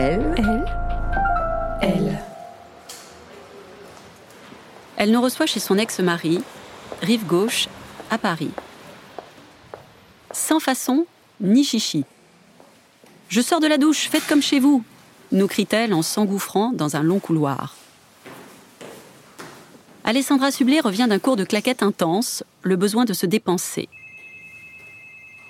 Elle, elle, elle. Elle nous reçoit chez son ex-mari, rive gauche, à Paris. Sans façon, ni chichi. Je sors de la douche, faites comme chez vous, nous crie-t-elle en s'engouffrant dans un long couloir. Alessandra Sublet revient d'un cours de claquettes intense, le besoin de se dépenser.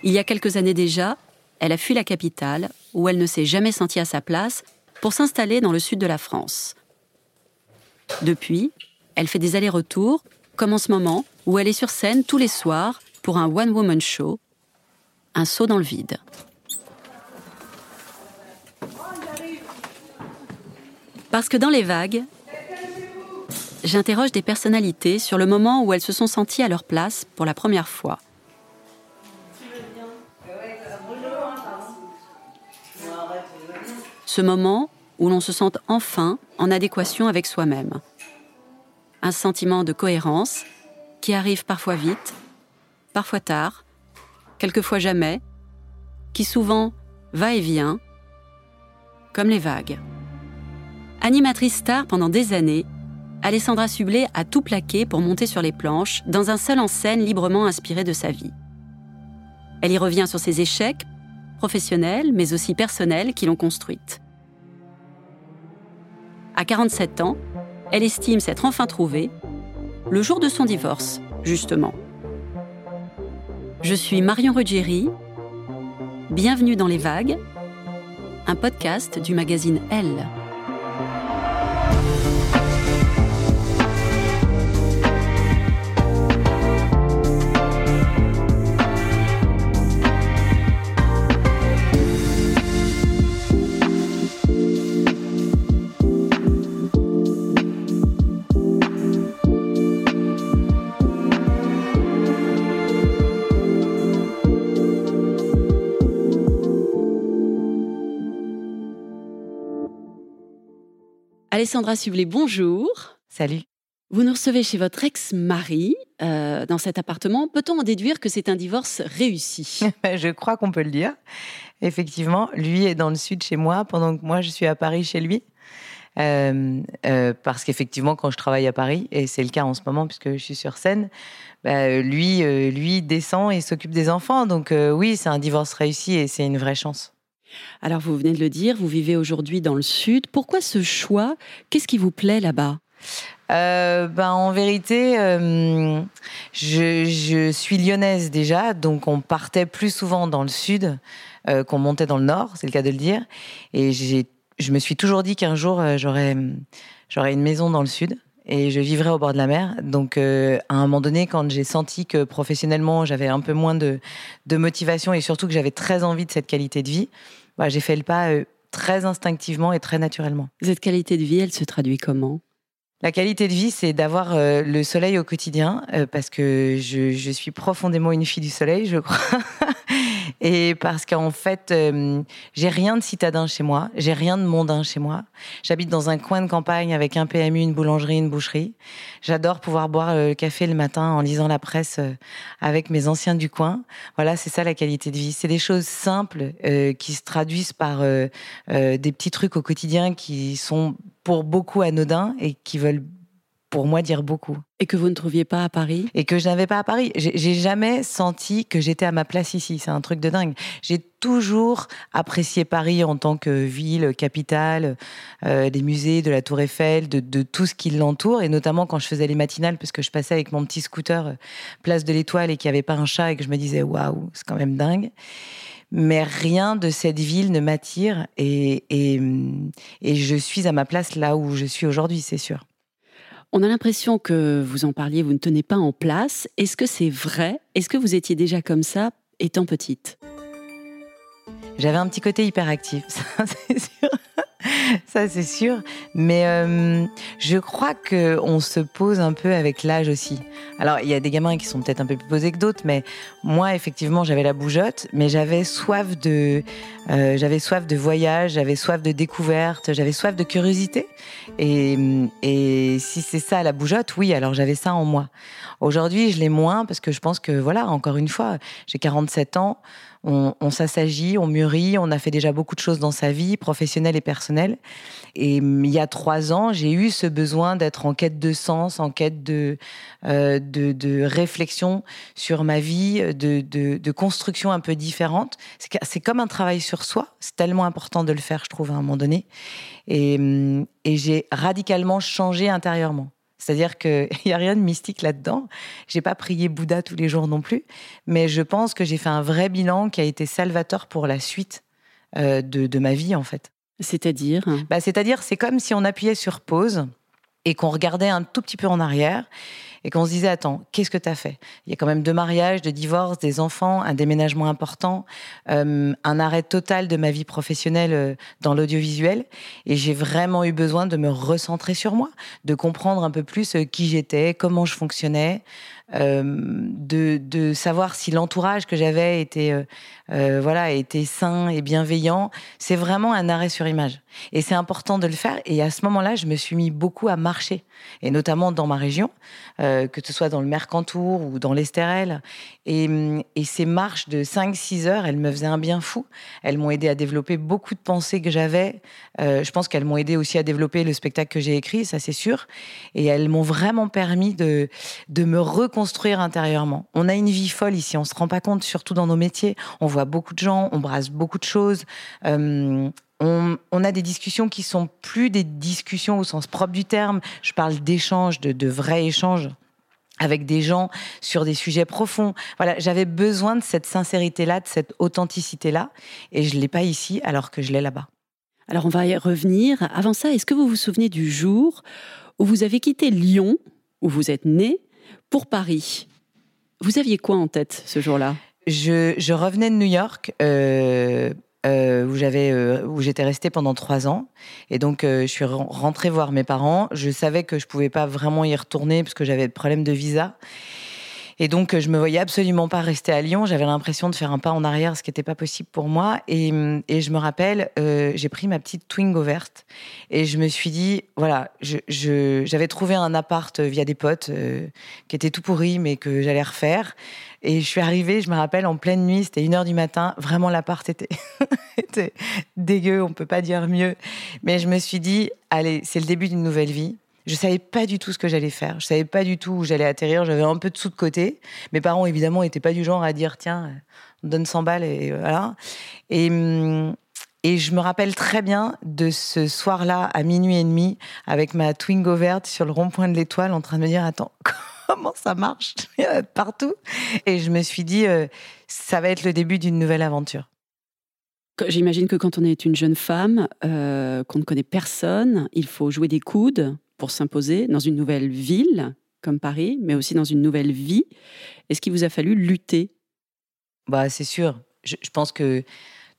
Il y a quelques années déjà, elle a fui la capitale, où elle ne s'est jamais sentie à sa place, pour s'installer dans le sud de la France. Depuis, elle fait des allers-retours, comme en ce moment, où elle est sur scène tous les soirs pour un one-woman show, un saut dans le vide. Parce que dans les vagues, j'interroge des personnalités sur le moment où elles se sont senties à leur place pour la première fois. Ce moment où l'on se sent enfin en adéquation avec soi-même. Un sentiment de cohérence qui arrive parfois vite, parfois tard, quelquefois jamais, qui souvent va et vient, comme les vagues. Animatrice star pendant des années, Alessandra Sublet a tout plaqué pour monter sur les planches dans un seul en scène librement inspiré de sa vie. Elle y revient sur ses échecs, professionnels mais aussi personnels, qui l'ont construite. À 47 ans, elle estime s'être enfin trouvée, le jour de son divorce, justement. Je suis Marion Ruggieri. Bienvenue dans Les Vagues, un podcast du magazine Elle. Alessandra Sublet, bonjour. Salut. Vous nous recevez chez votre ex-mari euh, dans cet appartement. Peut-on en déduire que c'est un divorce réussi? Je crois qu'on peut le dire. Effectivement, lui est dans le sud chez moi pendant que moi je suis à Paris chez lui. Euh, euh, parce qu'effectivement, quand je travaille à Paris, et c'est le cas en ce moment puisque je suis sur scène, bah, lui, lui descend et s'occupe des enfants. Donc oui, c'est un divorce réussi et c'est une vraie chance. Alors, vous venez de le dire, vous vivez aujourd'hui dans le Sud. Pourquoi ce choix? Qu'est-ce qui vous plaît là-bas? Euh, ben, en vérité, euh, je, suis lyonnaise déjà, donc on partait plus souvent dans le sud euh, qu'on montait dans le nord, c'est le cas de le dire. Et je me suis toujours dit qu'un jour j'aurais j'aurais une maison dans le sud et je vivrais au bord de la mer. Donc, à un moment donné, quand j'ai senti que professionnellement j'avais un peu moins de, de motivation et surtout que j'avais très envie de cette qualité de vie, bah, j'ai fait le pas euh, très instinctivement et très naturellement. Cette qualité de vie, elle se traduit comment? La qualité de vie, c'est d'avoir euh, le soleil au quotidien, euh, parce que je, je, suis profondément une fille du soleil, je crois. et parce qu'en fait, euh, j'ai rien de citadin chez moi, j'ai rien de mondain chez moi. J'habite dans un coin de campagne avec un PMU, une boulangerie, une boucherie. J'adore pouvoir boire le café le matin en lisant la presse avec mes anciens du coin. Voilà, c'est ça la qualité de vie. C'est des choses simples qui se traduisent par des petits trucs au quotidien qui sont pour beaucoup anodins et qui veulent pour moi dire beaucoup. Et que vous ne trouviez pas à Paris? Et que je n'avais pas à Paris. J'ai jamais senti que j'étais à ma place ici. C'est un truc de dingue. J'ai toujours apprécié Paris en tant que ville, capitale, euh, des musées, de la Tour Eiffel, de, tout ce qui l'entoure. Et notamment quand je faisais les matinales, parce que je passais avec mon petit scooter euh, place de l'Étoile et qu'il n'y avait pas un chat et que je me disais waouh, c'est quand même dingue mais rien de cette ville ne m'attire et, et, et, je suis à ma place là où je suis aujourd'hui, c'est sûr. On a l'impression que vous en parliez, vous ne tenez pas en place. Est-ce que c'est vrai? Est-ce que vous étiez déjà comme ça étant petite? J'avais un petit côté hyperactif, ça c'est sûr. ça c'est sûr. Mais euh, je crois que on se pose un peu avec l'âge aussi. Alors il y a des gamins qui sont peut-être un peu plus posés que d'autres, mais moi effectivement j'avais la bougeotte, mais j'avais soif de, euh, j'avais soif de voyage, j'avais soif de découverte, j'avais soif de curiosité. Et, et si c'est ça la bougeotte, oui, alors j'avais ça en moi. Aujourd'hui je l'ai moins parce que je pense que voilà, encore une fois, j'ai 47 ans on, s'assagit, on mûrit, on a fait déjà beaucoup de choses dans sa vie, professionnelle et personnelle. Et hum, il y a trois ans, j'ai eu ce besoin d'être en quête de sens, en quête de, euh, de, réflexion sur ma vie, de, de construction un peu différente. C'est comme un travail sur soi. C'est tellement important de le faire, je trouve, à un moment donné. et hum, j'ai radicalement changé intérieurement. C'est-à-dire qu'il n'y a rien de mystique là-dedans. J'ai pas prié Bouddha tous les jours non plus, mais je pense que j'ai fait un vrai bilan qui a été salvateur pour la suite euh, de, ma vie en fait. C'est-à-dire? Bah, C'est-à-dire, c'est comme si on appuyait sur pause et qu'on regardait un tout petit peu en arrière et qu'on se disait attends qu'est-ce que tu as fait? Il y a quand même deux mariages deux divorces des enfants un déménagement important euh, un arrêt total de ma vie professionnelle euh, dans l'audiovisuel et j'ai vraiment eu besoin de me recentrer sur moi de comprendre un peu plus euh, qui j'étais comment je fonctionnais de, savoir si l'entourage que j'avais était, voilà, était sain et bienveillant. C'est vraiment un arrêt sur image. Et c'est important de le faire. Et à ce moment-là, je me suis mis beaucoup à marcher, et notamment dans ma région, que ce soit dans le Mercantour ou dans l'Estérel. Et, ces marches de 5-6 heures, elles me faisaient un bien fou. Elles m'ont aidé à développer beaucoup de pensées que j'avais. je pense qu'elles m'ont aidé aussi à développer le spectacle que j'ai écrit, ça c'est sûr. Et elles m'ont vraiment permis de, de me reconstruire construire intérieurement. On a une vie folle ici, on se rend pas compte, surtout dans nos métiers. On voit beaucoup de gens, on brasse beaucoup de choses. Euh, on, a des discussions qui sont plus des discussions au sens propre du terme. Je parle d'échanges, de, vrais échanges avec des gens sur des sujets profonds. Voilà, j'avais besoin de cette sincérité-là, de cette authenticité-là, et je l'ai pas ici alors que je l'ai là-bas. Alors on va y revenir. Avant ça, est-ce que vous vous souvenez du jour où vous avez quitté Lyon, où vous êtes né, pour Paris? Vous aviez quoi en tête ce jour-là? Je, revenais de New York. Euh, euh, où j'avais euh, où j'étais restée pendant trois ans et donc je suis rentrée voir mes parents je savais que je pouvais pas vraiment y retourner parce que j'avais des problèmes de visa et donc, je me voyais absolument pas rester à Lyon. J'avais l'impression de faire un pas en arrière, ce qui n'était pas possible pour moi. Et, et je me rappelle, euh, j'ai pris ma petite Twingo verte et je me suis dit, voilà, j'avais trouvé un appart via des potes euh, qui était tout pourri, mais que j'allais refaire. Et je suis arrivée, je me rappelle, en pleine nuit, c'était une heure du matin. Vraiment, l'appart était, était dégueu, on peut pas dire mieux. Mais je me suis dit, allez, c'est le début d'une nouvelle vie. Je savais pas du tout ce que j'allais faire. Je savais pas du tout où j'allais atterrir. J'avais un peu de sous de côté. Mes parents, évidemment, n'étaient pas du genre à dire tiens, on donne 100 balles et voilà. Et, hum, et je me rappelle très bien de ce soir-là, à minuit et demi, avec ma Twingo verte sur le rond-point de l'étoile, en train de me dire attends, comment ça marche partout Et je me suis dit euh, ça va être le début d'une nouvelle aventure. J'imagine que quand on est une jeune femme, euh, qu'on ne connaît personne, il faut jouer des coudes, pour s'imposer dans une nouvelle ville comme Paris, mais aussi dans une nouvelle vie. Est-ce qu'il vous a fallu lutter? Bah, c'est sûr. Je, pense que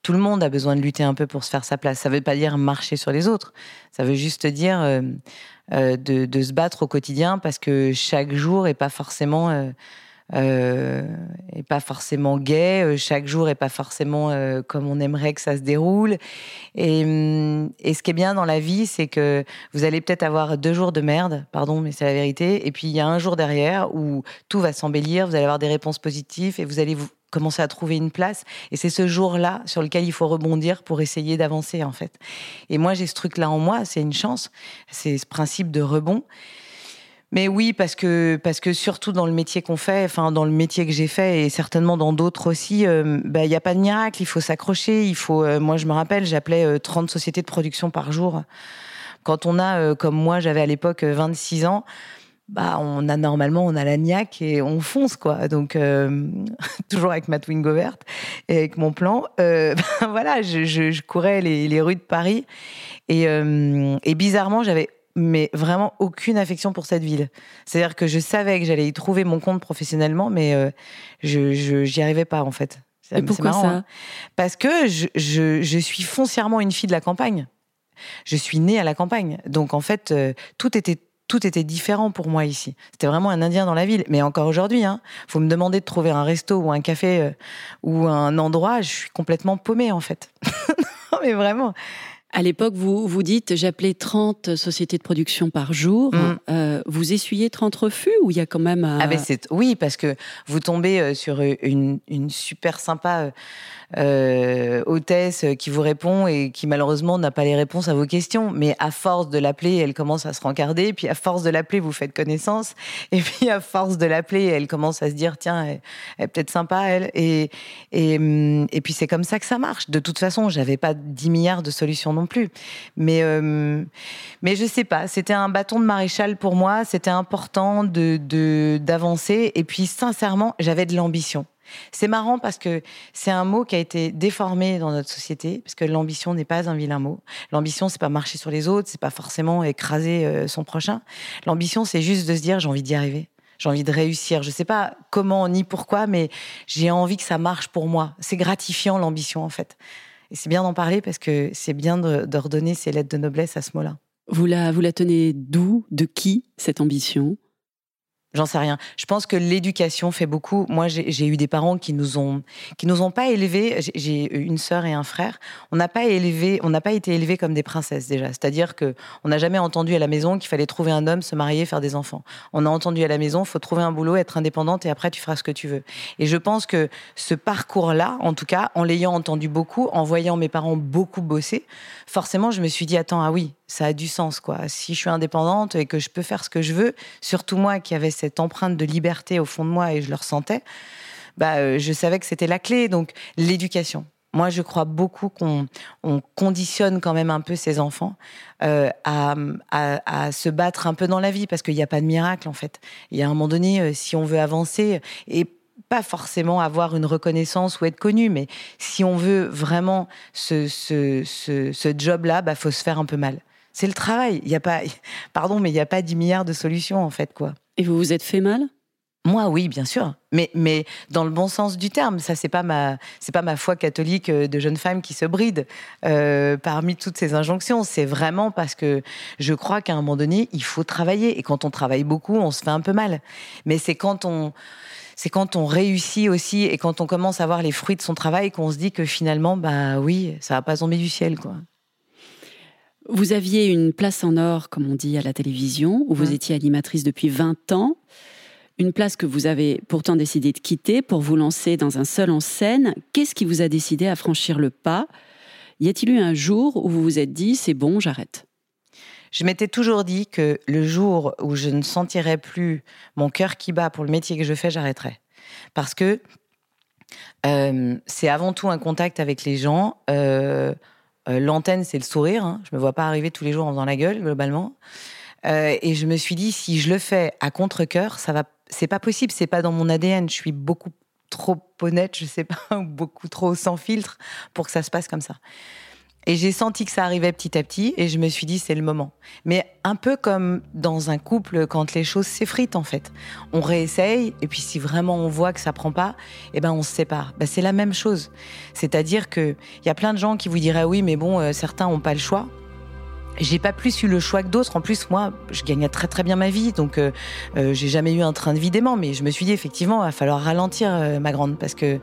tout le monde a besoin de lutter un peu pour se faire sa place. Ça ne veut pas dire marcher sur les autres. Ça veut juste dire euh, euh, de, se battre au quotidien parce que chaque jour n'est pas forcément euh, et pas forcément gai. Euh, chaque jour est pas forcément euh, comme on aimerait que ça se déroule. Et, hum, et ce qui est bien dans la vie, c'est que vous allez peut-être avoir deux jours de merde, pardon, mais c'est la vérité. Et puis il y a un jour derrière où tout va s'embellir, vous allez avoir des réponses positives et vous allez vous commencer à trouver une place. Et c'est ce jour-là sur lequel il faut rebondir pour essayer d'avancer, en fait. Et moi, j'ai ce truc-là en moi, c'est une chance, c'est ce principe de rebond. Mais oui, parce que parce que surtout dans le métier qu'on fait, enfin dans le métier que j'ai fait et certainement dans d'autres aussi, euh, bah, il a pas de miracle. Il faut s'accrocher. Il faut. Euh, moi, je me rappelle, j'appelais 30 euh, sociétés de production par jour. Quand on a, comme moi, j'avais à l'époque 26 ans. Bah, on a normalement, on a la niaque et on fonce quoi. Donc toujours avec ma Twingo verte et avec mon plan. Ben, voilà, je, je, courais les, les, rues de Paris et, et bizarrement, j'avais mais vraiment aucune affection pour cette ville. C'est-à-dire que je savais que j'allais y trouver mon compte professionnellement, mais euh, je j'y arrivais pas en fait. Et pourquoi ça hein. Parce que je, je, suis foncièrement une fille de la campagne. Je suis née à la campagne. Donc en fait, euh, tout était tout était différent pour moi ici. C'était vraiment un Indien dans la ville. Mais encore aujourd'hui, hein, faut me demander de trouver un resto ou un café euh, ou un endroit, je suis complètement paumée en fait. non mais vraiment. À l'époque, vous vous dites, j'appelais 30 sociétés de production par jour. Mm. Euh, vous essuyez 30 refus ou il y a quand même... Ah ben oui, parce que vous tombez euh, sur une, une super sympa euh, hôtesse qui vous répond et qui malheureusement n'a pas les réponses à vos questions. Mais à force de l'appeler, elle commence à se rencarder. Puis à force de l'appeler, vous faites connaissance. Et puis à force de l'appeler, elle commence à se dire tiens, elle, est peut-être sympa elle. Et et, hum, et puis c'est comme ça que ça marche. De toute façon, j'avais pas 10 milliards de solutions non plus. Mais euh, mais je sais pas. C'était un bâton de maréchal pour moi. C'était important de d'avancer. Et puis sincèrement, j'avais de l'ambition. C'est marrant parce que c'est un mot qui a été déformé dans notre société, parce que l'ambition n'est pas un vilain mot. L'ambition, c'est pas marcher sur les autres, c'est pas forcément écraser euh, son prochain. L'ambition, c'est juste de se dire j'ai envie d'y arriver. J'ai envie de réussir. Je sais pas comment ni pourquoi, mais j'ai envie que ça marche pour moi. C'est gratifiant l'ambition en fait. Et c'est bien d'en parler parce que c'est bien redonner ses lettres de noblesse à ce mot-là. Vous la, vous la tenez d'où De qui cette ambition? J'en sais rien. Je pense que l'éducation fait beaucoup. Moi, j'ai eu des parents qui nous ont, qui nous ont pas élevés. J'ai une sœur et un frère. On n'a pas élevé, on n'a pas été élevés comme des princesses déjà. C'est-à-dire que on n'a jamais entendu à la maison qu'il fallait trouver un homme, se marier, faire des enfants. On a entendu à la maison, faut trouver un boulot, être indépendante et après tu feras ce que tu veux. Et je pense que ce parcours-là, en tout cas, en l'ayant entendu beaucoup, en voyant mes parents beaucoup bosser, forcément, je me suis dit attends, ah oui, ça a du sens quoi. Si je suis indépendante et que je peux faire ce que je veux, surtout moi qui avais cette empreinte de liberté au fond de moi et je le ressentais, bah, euh, je savais que c'était la clé. Donc l'éducation. Moi, je crois beaucoup qu'on conditionne quand même un peu ses enfants euh, à, se battre un peu dans la vie parce qu'il n'y a pas de miracle en fait. Il y a un moment donné, euh, si on veut avancer et pas forcément avoir une reconnaissance ou être connu, mais si on veut vraiment ce, ce, job-là, bah faut se faire un peu mal. C'est le travail. Il y a pas, pardon, mais il n'y a pas 10 milliards de solutions en fait, quoi. Et vous vous êtes fait mal? Moi, oui, bien sûr, mais mais dans le bon sens du terme. Ça, c'est pas ma c'est pas ma foi catholique euh, de jeune femme qui se bride euh, parmi toutes ces injonctions. C'est vraiment parce que je crois qu'à un moment donné, il faut travailler et quand on travaille beaucoup, on se fait un peu mal. Mais c'est quand on c'est quand on réussit aussi et quand on commence à voir les fruits de son travail qu'on se dit que finalement, bah oui, ça va pas tomber du ciel, quoi. Vous aviez une place en or, comme on dit à la télévision, où vous étiez animatrice depuis 20 ans. Une place que vous avez pourtant décidé de quitter pour vous lancer dans un seul en scène. Qu'est-ce qui vous a décidé à franchir le pas? Y a-t-il eu un jour où vous vous êtes dit c'est bon, j'arrête? Je m'étais toujours dit que le jour où je ne sentirais plus mon cœur qui bat pour le métier que je fais, j'arrêterais. Parce que euh, c'est avant tout un contact avec les gens. Euh, l'antenne, c'est le sourire. Hein. Je me vois pas arriver tous les jours en faisant la gueule, globalement. Euh, et je me suis dit, si je le fais à contre-cœur, ça va. C'est pas possible. C'est pas dans mon ADN. Je suis beaucoup trop honnête, je sais pas, beaucoup trop sans filtre pour que ça se passe comme ça. Et j'ai senti que ça arrivait petit à petit et je me suis dit c'est le moment. Mais un peu comme dans un couple quand les choses s'effritent en fait. On réessaye et puis si vraiment on voit que ça prend pas, eh ben on se sépare. Ben, c'est la même chose. C'est-à-dire que il y a plein de gens qui vous diraient oui mais bon euh, certains ont pas le choix j'ai pas plus eu le choix que d'autres. En plus, moi, je gagnais très très bien ma vie, donc euh, euh, j'ai jamais eu un train de vie dément. Mais je me suis dit effectivement, il va falloir ralentir, euh, ma grande, parce que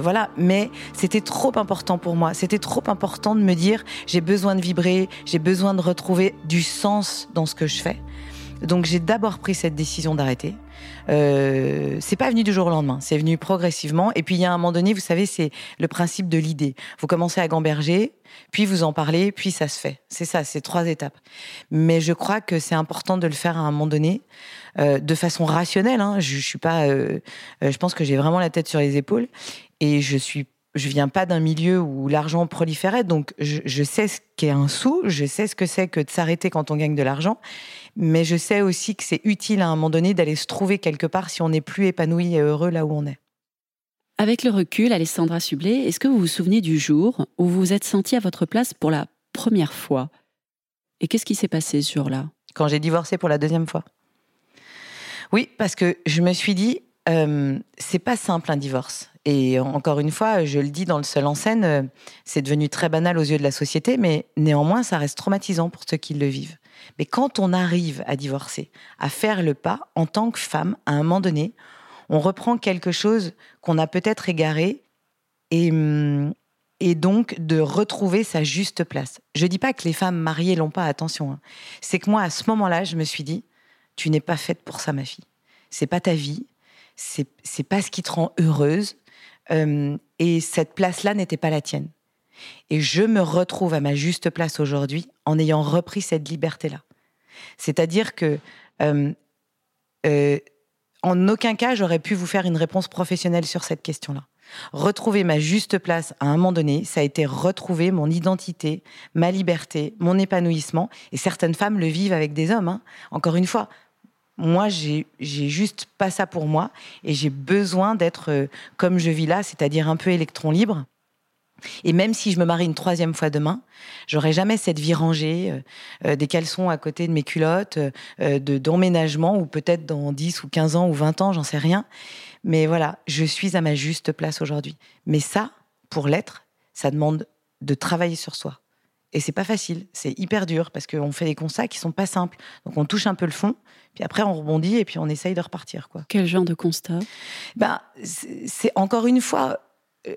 voilà. Mais c'était trop important pour moi. C'était trop important de me dire, j'ai besoin de vibrer, j'ai besoin de retrouver du sens dans ce que je fais. Donc j'ai d'abord pris cette décision d'arrêter. Euh, c'est pas venu du jour au lendemain, c'est venu progressivement. Et puis il y a un moment donné, vous savez, c'est le principe de l'idée. Vous commencez à gamberger, puis vous en parlez, puis ça se fait. C'est ça, c'est trois étapes. Mais je crois que c'est important de le faire à un moment donné, euh, de façon rationnelle. Hein. Je, suis pas, euh, euh, je pense que j'ai vraiment la tête sur les épaules et je suis je viens pas d'un milieu où l'argent proliférait, donc je sais ce qu'est un sou, je sais ce que c'est que de s'arrêter quand on gagne de l'argent, mais je sais aussi que c'est utile à un moment donné d'aller se trouver quelque part si on n'est plus épanoui et heureux là où on est. Avec le recul, Alessandra Sublet, est-ce que vous vous souvenez du jour où vous vous êtes sentie à votre place pour la première fois? Et qu'est-ce qui s'est passé ce jour-là? Quand j'ai divorcé pour la deuxième fois. Oui, parce que je me suis dit, euh, c'est pas simple un divorce. Et encore une fois, je le dis dans le seul en scène, euh, c'est devenu très banal aux yeux de la société, mais néanmoins, ça reste traumatisant pour ceux qui le vivent. Mais quand on arrive à divorcer, à faire le pas en tant que femme, à un moment donné, on reprend quelque chose qu'on a peut-être égaré et, hum, et donc de retrouver sa juste place. Je dis pas que les femmes mariées l'ont pas, attention. Hein. C'est que moi, à ce moment-là, je me suis dit, tu n'es pas faite pour ça, ma fille. C'est pas ta vie, c'est pas ce qui te rend heureuse, euh, et cette place-là n'était pas la tienne. Et je me retrouve à ma juste place aujourd'hui en ayant repris cette liberté-là. C'est-à-dire que euh, euh, en aucun cas j'aurais pu vous faire une réponse professionnelle sur cette question-là. Retrouver ma juste place à un moment donné, ça a été retrouver mon identité, ma liberté, mon épanouissement. Et certaines femmes le vivent avec des hommes. hein. Encore une fois, moi, j'ai juste pas ça pour moi et j'ai besoin d'être euh, comme je vis là, c'est-à-dire un peu électron libre. Et même si je me marie une troisième fois demain, j'aurai jamais cette vie rangée, euh, euh, des caleçons à côté de mes culottes, euh, de d'emménagement, ou peut-être dans 10 ou 15 ans ou 20 ans, j'en sais rien. Mais voilà, je suis à ma juste place aujourd'hui. Mais ça, pour l'être, ça demande de travailler sur soi. Et c'est pas facile, c'est hyper dur parce qu'on fait des constats qui sont pas simples. Donc on touche un peu le fond, puis après on rebondit et puis on essaye de repartir. Quoi. Quel genre de constat? Ben, c'est encore une fois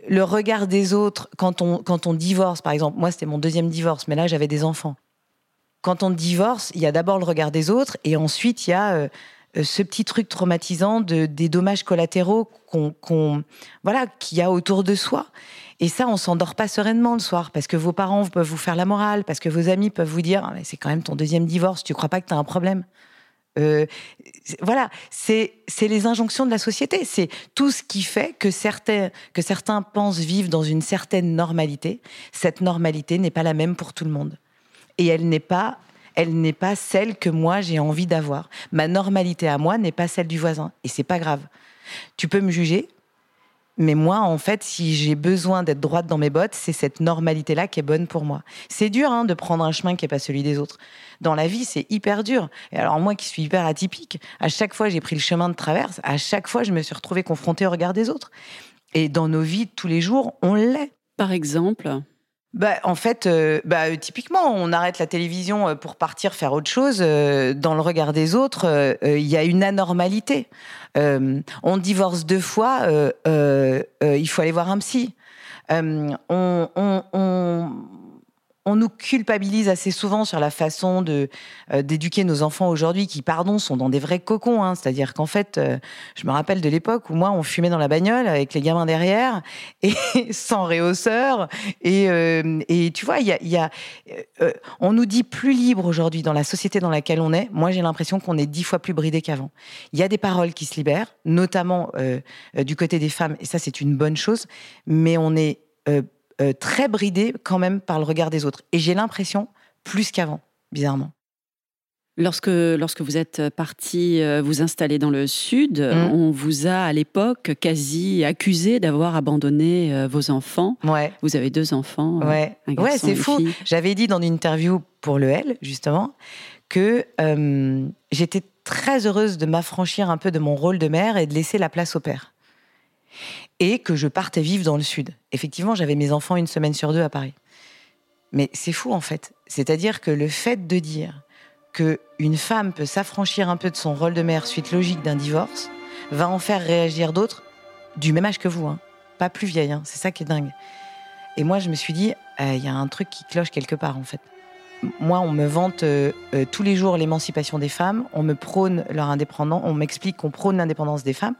le regard des autres quand on, quand on divorce, par exemple. Moi, c'était mon deuxième divorce, mais là, j'avais des enfants. Quand on divorce, il y a d'abord le regard des autres et ensuite, il y a euh, euh, ce petit truc traumatisant de, des dommages collatéraux qu'on, voilà, qu'il y a autour de soi. Et ça, on s'endort pas sereinement le soir parce que vos parents peuvent vous faire la morale, parce que vos amis peuvent vous dire Ah, mais c'est quand même ton deuxième divorce, tu crois pas que tu as un problème? Euh, voilà, c'est c'est les injonctions de la société. C'est tout ce qui fait que certains, que certains pensent vivre dans une certaine normalité. Cette normalité n'est pas la même pour tout le monde. Et elle n'est pas, elle n'est pas celle que moi j'ai envie d'avoir. Ma normalité à moi n'est pas celle du voisin. Et c'est pas grave. Tu peux me juger, mais moi, en fait, si j'ai besoin d'être droite dans mes bottes, c'est cette normalité-là qui est bonne pour moi. C'est dur hein, de prendre un chemin qui n'est pas celui des autres. Dans la vie, c'est hyper dur. Et alors moi qui suis hyper atypique, à chaque fois j'ai pris le chemin de traverse, à chaque fois je me suis retrouvée confrontée au regard des autres. Et dans nos vies tous les jours, on l'est. Par exemple, Bah, en fait, euh, bah, euh, typiquement, on arrête la télévision euh, pour partir faire autre chose. euh, dans le regard des autres, il y a une anormalité. Euh, on divorce deux fois, il faut aller voir un psy. On, on- on- on nous culpabilise assez souvent sur la façon de euh, d'éduquer nos enfants aujourd'hui, qui, pardon, sont dans des vrais cocons. hein. C'est-à-dire qu'en fait, euh, je me rappelle de l'époque où moi, on fumait dans la bagnole avec les gamins derrière et sans réhausseur. Et, euh, et tu vois, il y a, on nous dit plus libre aujourd'hui dans la société dans laquelle on est. Moi, j'ai l'impression qu'on est dix fois plus bridé qu'avant. Il y a des paroles qui se libèrent, notamment du côté des femmes, et ça, c'est une bonne chose. Mais on est euh, très bridé quand même par le regard des autres. Et j'ai l'impression plus qu'avant, bizarrement. lorsque, lorsque vous êtes parti euh, vous installer dans le sud, Mm. on vous a à l'époque quasi accusé d'avoir abandonné euh, vos enfants. Ouais, Vous avez deux enfants. ouais, ouais, c'est fou. J'avais dit dans une interview pour le L, justement, que euh, j'étais très heureuse de m'affranchir un peu de mon rôle de mère et de laisser la place au père. Et que je partais vivre dans le sud. Effectivement, j'avais mes enfants une semaine sur deux à Paris. Mais c'est fou en fait. C'est-à-dire que le fait de dire que une femme peut s'affranchir un peu de son rôle de mère suite logique d'un divorce va en faire réagir d'autres du même âge que vous, hein. pas plus vieille. hein. C'est ça qui est dingue. Et moi, je me suis dit, euh, il y a un truc qui cloche quelque part en fait. Moi, on me vante euh, euh, tous les jours l'émancipation des femmes, on me prône leur indépendance, on m'explique qu'on prône l'indépendance des femmes.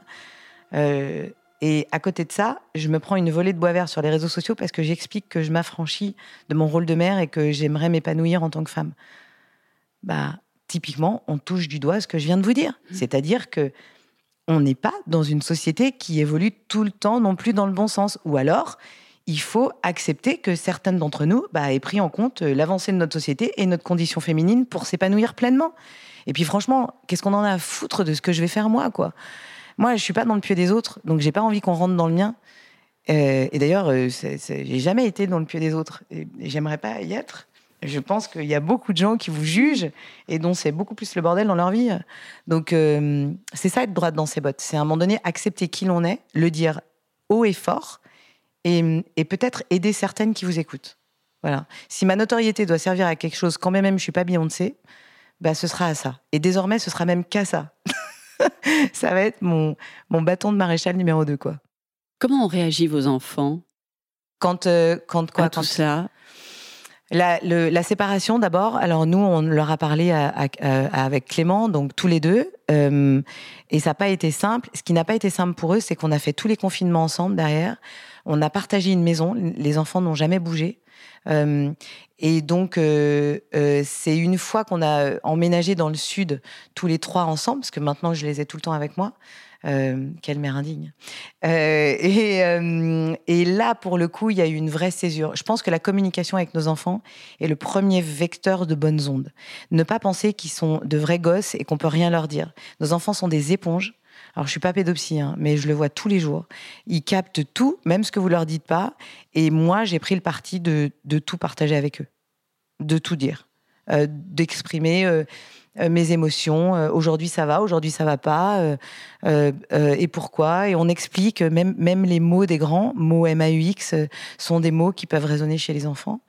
Euh, et à côté de ça, je me prends une volée de bois vert sur les réseaux sociaux parce que j'explique que je m'affranchis de mon rôle de mère et que j'aimerais m'épanouir en tant que femme. Bah, typiquement, on touche du doigt ce que je viens de vous dire. C'est-à-dire que on n'est pas dans une société qui évolue tout le temps non plus dans le bon sens. Ou alors, il faut accepter que certaines d'entre nous bah, aient pris en compte euh, l'avancée de notre société et notre condition féminine pour s'épanouir pleinement. Et puis franchement, qu'est-ce qu'on en a à foutre de ce que je vais faire moi, quoi? Moi, je suis pas dans le pied des autres, donc j'ai pas envie qu'on rentre dans le mien. Euh, et d'ailleurs, euh, j'ai jamais été dans le pied des autres. Et, et j'aimerais pas y être. je pense qu'il y a beaucoup de gens qui vous jugent et dont c'est beaucoup plus le bordel dans leur vie. Donc, euh, c'est ça être droite dans ses bottes. C'est à un moment donné accepter qui l'on est, le dire haut et fort, et, peut-être aider certaines qui vous écoutent. Voilà. Si ma notoriété doit servir à quelque chose, quand même je suis pas Beyoncé, bah, ce sera à ça. Et désormais, ce sera même qu'à ça. ça va être mon, mon bâton de maréchal numéro 2, quoi. Comment ont réagi vos enfants? Quand, euh, quand quoi tout ça? La, la, séparation d'abord. Alors nous, on leur a parlé avec Clément, donc tous les deux, euh, et ça n'a pas été simple. Ce qui n'a pas été simple pour eux, c'est qu'on a fait tous les confinements ensemble derrière. On a partagé une maison. Les enfants n'ont jamais bougé. Euh, et donc, euh, euh, c'est une fois qu'on a emménagé dans le sud tous les trois ensemble, parce que maintenant je les ai tout le temps avec moi. quelle mère indigne. Et, et, là, pour le coup, il y a eu une vraie césure. Je pense que la communication avec nos enfants est le premier vecteur de bonnes ondes. Ne pas penser qu'ils sont de vrais gosses et qu'on peut rien leur dire. Nos enfants sont des éponges. Alors, je suis pas pédopsie, hein, mais je le vois tous les jours. Ils captent tout, même ce que vous leur dites pas. Et moi, j'ai pris le parti de, tout partager avec eux, de tout dire, euh, d'exprimer euh, euh, mes émotions. aujourd'hui, ça va, aujourd'hui, ça va pas. et pourquoi? Et on explique, même, même les mots des grands, mots MAUX, sont des mots qui peuvent résonner chez les enfants.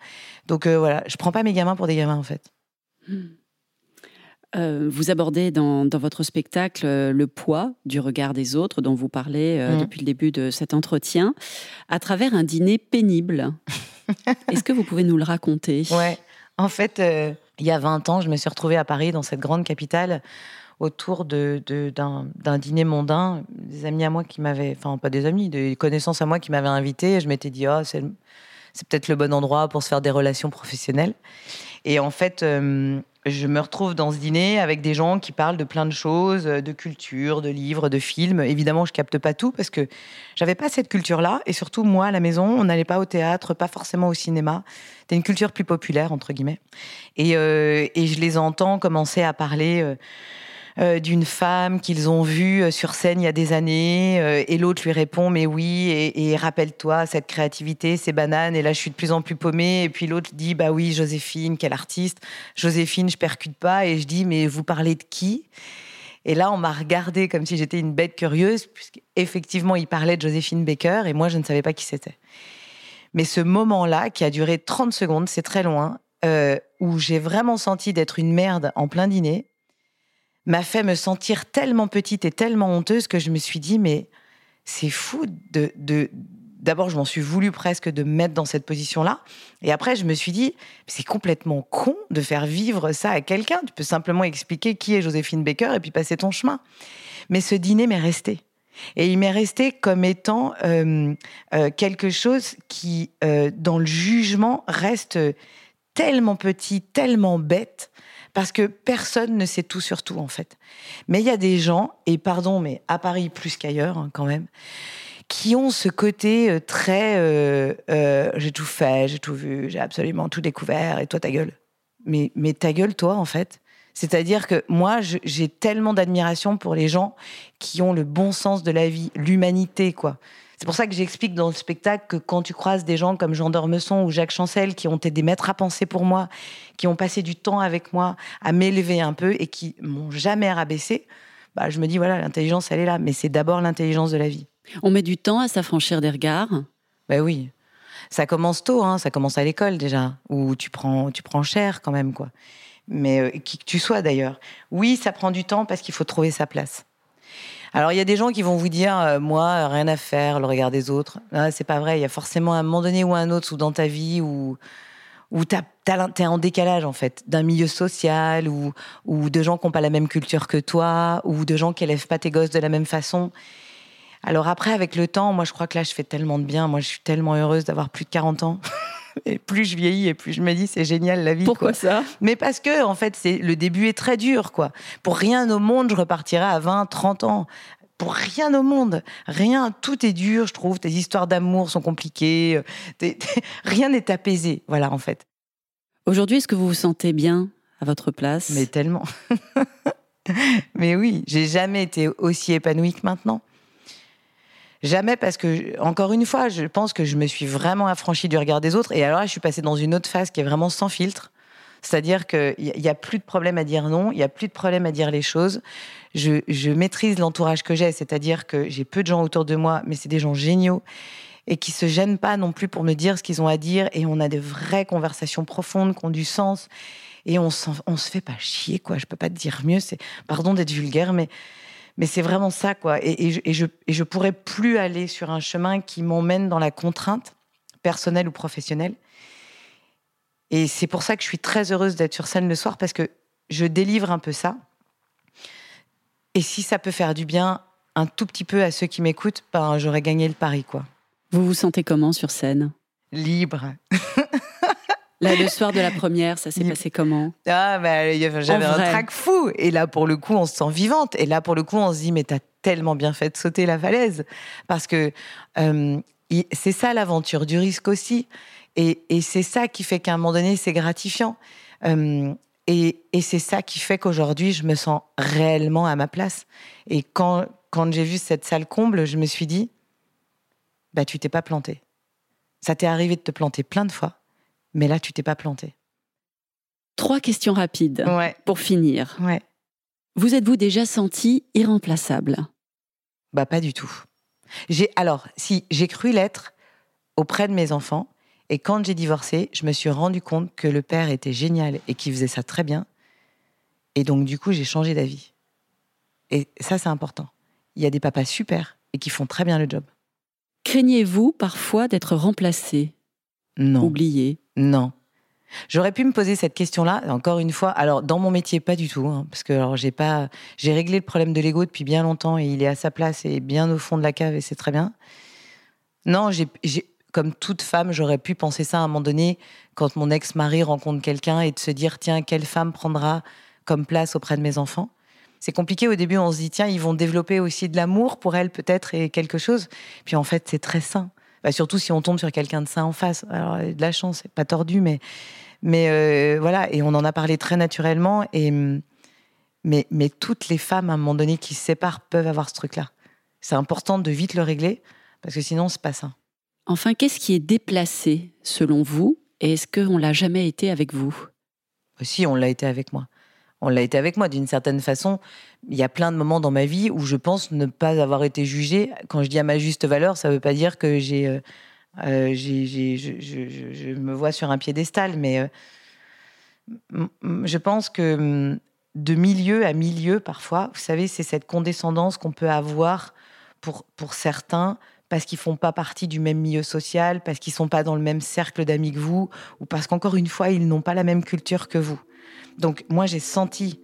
Donc voilà, je prends pas mes gamins pour des gamins, en fait. Hmm. Euh, vous abordez dans, votre spectacle euh, le poids du regard des autres dont vous parlez euh, mmh. depuis le début de cet entretien à travers un dîner pénible. Est-ce que vous pouvez nous le raconter? Ouais. En fait, il y a 20 ans, je me suis retrouvée à Paris, dans cette grande capitale, autour d'un de, dîner mondain. Des amis à moi qui m'avaient, enfin pas des amis, des connaissances à moi qui m'avaient invité. je m'étais dit, oh, c'est peut-être le bon endroit pour se faire des relations professionnelles. Et en fait, je me retrouve dans ce dîner avec des gens qui parlent de plein de choses, de culture, de livres, de films. Évidemment, je capte pas tout parce que j'avais pas cette culture-là. Et surtout, moi, à la maison, on n'allait pas au théâtre, pas forcément au cinéma. C'était une culture plus populaire, entre guillemets. Et, euh, et je les entends commencer à parler. Euh, euh, d'une femme qu'ils ont vue euh, sur scène il y a des années, euh, et l'autre lui répond mais oui, et, rappelle-toi cette créativité, ces bananes, et là je suis de plus en plus paumée, et puis l'autre dit bah oui Joséphine, quelle artiste, Joséphine je percute pas, et je dis mais vous parlez de qui? Et là, on m'a regardé comme si j'étais une bête curieuse, puisqu'effectivement, il parlait de Joséphine Baker, et moi, je ne savais pas qui c'était. Mais ce moment-là, qui a duré 30 secondes, c'est très loin, où j'ai vraiment senti d'être une merde en plein dîner, m'a fait me sentir tellement petite et tellement honteuse que je me suis dit, mais c'est fou de... D'abord, je m'en suis voulu presque de me mettre dans cette position-là. Et après, je me suis dit, c'est complètement con de faire vivre ça à quelqu'un. Tu peux simplement expliquer qui est Joséphine Baker et puis passer ton chemin. Mais ce dîner m'est resté. Et il m'est resté comme étant euh, euh, quelque chose qui, euh, dans le jugement, reste tellement petit, tellement bête, parce que personne ne sait tout sur tout, en fait. Mais il y a des gens, et pardon, mais à Paris plus qu'ailleurs, hein, quand même, qui ont ce côté euh, très euh, euh, j'ai tout fait, j'ai tout vu, j'ai absolument tout découvert, et toi ta gueule. Mais, mais ta gueule, toi, en fait. C'est-à-dire que moi, j'ai tellement d'admiration pour les gens qui ont le bon sens de la vie, l'humanité, quoi. C'est pour ça que j'explique dans le spectacle que quand tu croises des gens comme Jean d'Ormesson ou Jacques Chancel qui ont été des maîtres à penser pour moi, qui ont passé du temps avec moi à m'élever un peu et qui m'ont jamais rabaissé, bah, je me dis voilà, l'intelligence, elle est là. Mais c'est d'abord l'intelligence de la vie. On met du temps à s'affranchir des regards Ben oui. Ça commence tôt, hein, ça commence à l'école déjà, où tu prends, tu prends cher quand même, quoi. Mais euh, qui que tu sois d'ailleurs. Oui, ça prend du temps parce qu'il faut trouver sa place. Alors, il y a des gens qui vont vous dire, euh, moi, rien à faire, le regard des autres. Ah, c'est pas vrai. Il y a forcément un moment donné ou un autre, ou dans ta vie, où, où tu es en décalage, en fait, d'un milieu social, ou, ou de gens qui n'ont pas la même culture que toi, ou de gens qui élèvent pas tes gosses de la même façon. Alors après, avec le temps, moi, je crois que là, je fais tellement de bien. Moi, je suis tellement heureuse d'avoir plus de 40 ans. Et plus je vieillis et plus je me dis c'est génial la vie. Pourquoi ça? Mais parce que en fait c'est le début est très dur quoi. Pour rien au monde je repartirai à 20, 30 ans. Pour rien au monde, rien, tout est dur, je trouve. Tes histoires d'amour sont compliquées, euh, rien n'est apaisé, voilà en fait. Aujourd'hui, est-ce que vous vous sentez bien à votre place? Mais tellement. Mais oui, j'ai jamais été aussi épanouie que maintenant. Jamais parce que, encore une fois, je pense que je me suis vraiment affranchie du regard des autres. Et alors là, je suis passée dans une autre phase qui est vraiment sans filtre. C'est-à-dire qu'il n'y a plus de problème à dire non, il n'y a plus de problème à dire les choses. Je, maîtrise l'entourage que j'ai, c'est-à-dire que j'ai peu de gens autour de moi, mais c'est des gens géniaux et qui se gênent pas non plus pour me dire ce qu'ils ont à dire. Et on a de vraies conversations profondes qui ont du sens. Et on, on se fait pas chier, quoi. Je peux pas te dire mieux. C'est, pardon d'être vulgaire, mais, mais c'est vraiment ça, quoi. Et, et, je, et, je, et je pourrais plus aller sur un chemin qui m'emmène dans la contrainte, personnelle ou professionnelle. Et c'est pour ça que je suis très heureuse d'être sur scène le soir parce que je délivre un peu ça. Et si ça peut faire du bien un tout petit peu à ceux qui m'écoutent, ben, j'aurais gagné le pari, quoi. Vous vous sentez comment sur scène? Libre. Là, le soir de la première, ça s'est passé comment? Ah, bah, j'avais un trac fou. Et là, pour le coup, on se sent vivante. Et là, pour le coup, on se dit, mais t'as tellement bien fait de sauter la falaise. Parce que euh, c'est ça l'aventure, du risque aussi. Et, et c'est ça qui fait qu'à un moment donné, c'est gratifiant. Euh, et, et c'est ça qui fait qu'aujourd'hui, je me sens réellement à ma place. Et quand, quand j'ai vu cette salle comble, je me suis dit, bah, tu t'es pas planté. Ça t'est arrivé de te planter plein de fois, mais là, tu t'es pas planté. Trois questions rapides ouais. pour finir. Ouais. Vous êtes-vous déjà senti irremplaçable? Bah pas du tout. J'ai alors si j'ai cru l'être auprès de mes enfants et quand j'ai divorcé, je me suis rendu compte que le père était génial et qu'il faisait ça très bien. Et donc du coup, j'ai changé d'avis. Et ça c'est important. Il y a des papas super et qui font très bien le job. Craignez-vous parfois d'être remplacé? Non. Oublié Non. J'aurais pu me poser cette question-là, encore une fois. Alors, dans mon métier, pas du tout, hein, parce que alors j'ai pas, j'ai réglé le problème de l'ego depuis bien longtemps et il est à sa place et bien au fond de la cave et c'est très bien. Non, j'ai, comme toute femme, j'aurais pu penser ça à un moment donné quand mon ex-mari rencontre quelqu'un et de se dire tiens, quelle femme prendra comme place auprès de mes enfants c'est compliqué au début. On se dit tiens, ils vont développer aussi de l'amour pour elle peut-être et quelque chose. Puis en fait, c'est très sain. Bah, surtout si on tombe sur quelqu'un de sain en face. Alors de la chance, c'est pas tordu, mais mais euh, voilà. Et on en a parlé très naturellement. Et mais mais toutes les femmes à un moment donné qui se séparent peuvent avoir ce truc-là. C'est important de vite le régler parce que sinon c'est pas sain. Enfin, qu'est-ce qui est déplacé selon vous? Et est-ce qu'on l'a jamais été avec vous? Si, on l'a été avec moi on l'a été avec moi d'une certaine façon. Il y a plein de moments dans ma vie où je pense ne pas avoir été jugée. Quand je dis à ma juste valeur, ça ne veut pas dire que j'ai, euh, euh je, me vois sur un piédestal, mais euh, je pense que de milieu à milieu, parfois, vous savez, c'est cette condescendance qu'on peut avoir pour, pour certains parce qu'ils font pas partie du même milieu social, parce qu'ils sont pas dans le même cercle d'amis que vous, ou parce qu'encore une fois, ils n'ont pas la même culture que vous. Donc moi, j'ai senti,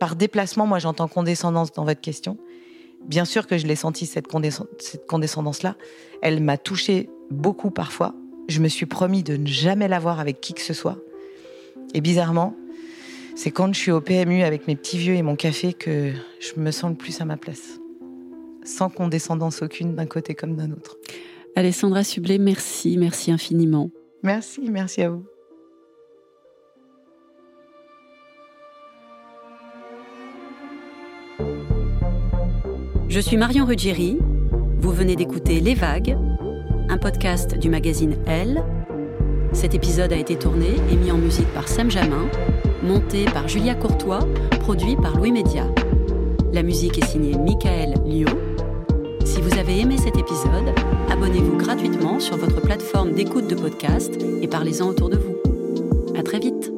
par déplacement, moi j'entends condescendance dans votre question. Bien sûr que je l'ai senti, cette, condescendance-là. Elle m'a touchée beaucoup parfois. Je me suis promis de ne jamais l'avoir avec qui que ce soit. Et bizarrement, c'est quand je suis au PMU avec mes petits vieux et mon café que je me sens le plus à ma place. Sans condescendance aucune d'un côté comme d'un autre. Alessandra Sublet, merci, merci infiniment. Merci, merci à vous. Je suis Marion Ruggieri. Vous venez d'écouter Les Vagues, un podcast du magazine Elle. Cet épisode a été tourné et mis en musique par Sam Jamin, monté par Julia Courtois, produit par Louis Média. La musique est signée Michael Lio. Si vous avez aimé cet épisode, abonnez-vous gratuitement sur votre plateforme d'écoute de podcast et parlez-en autour de vous. À très vite.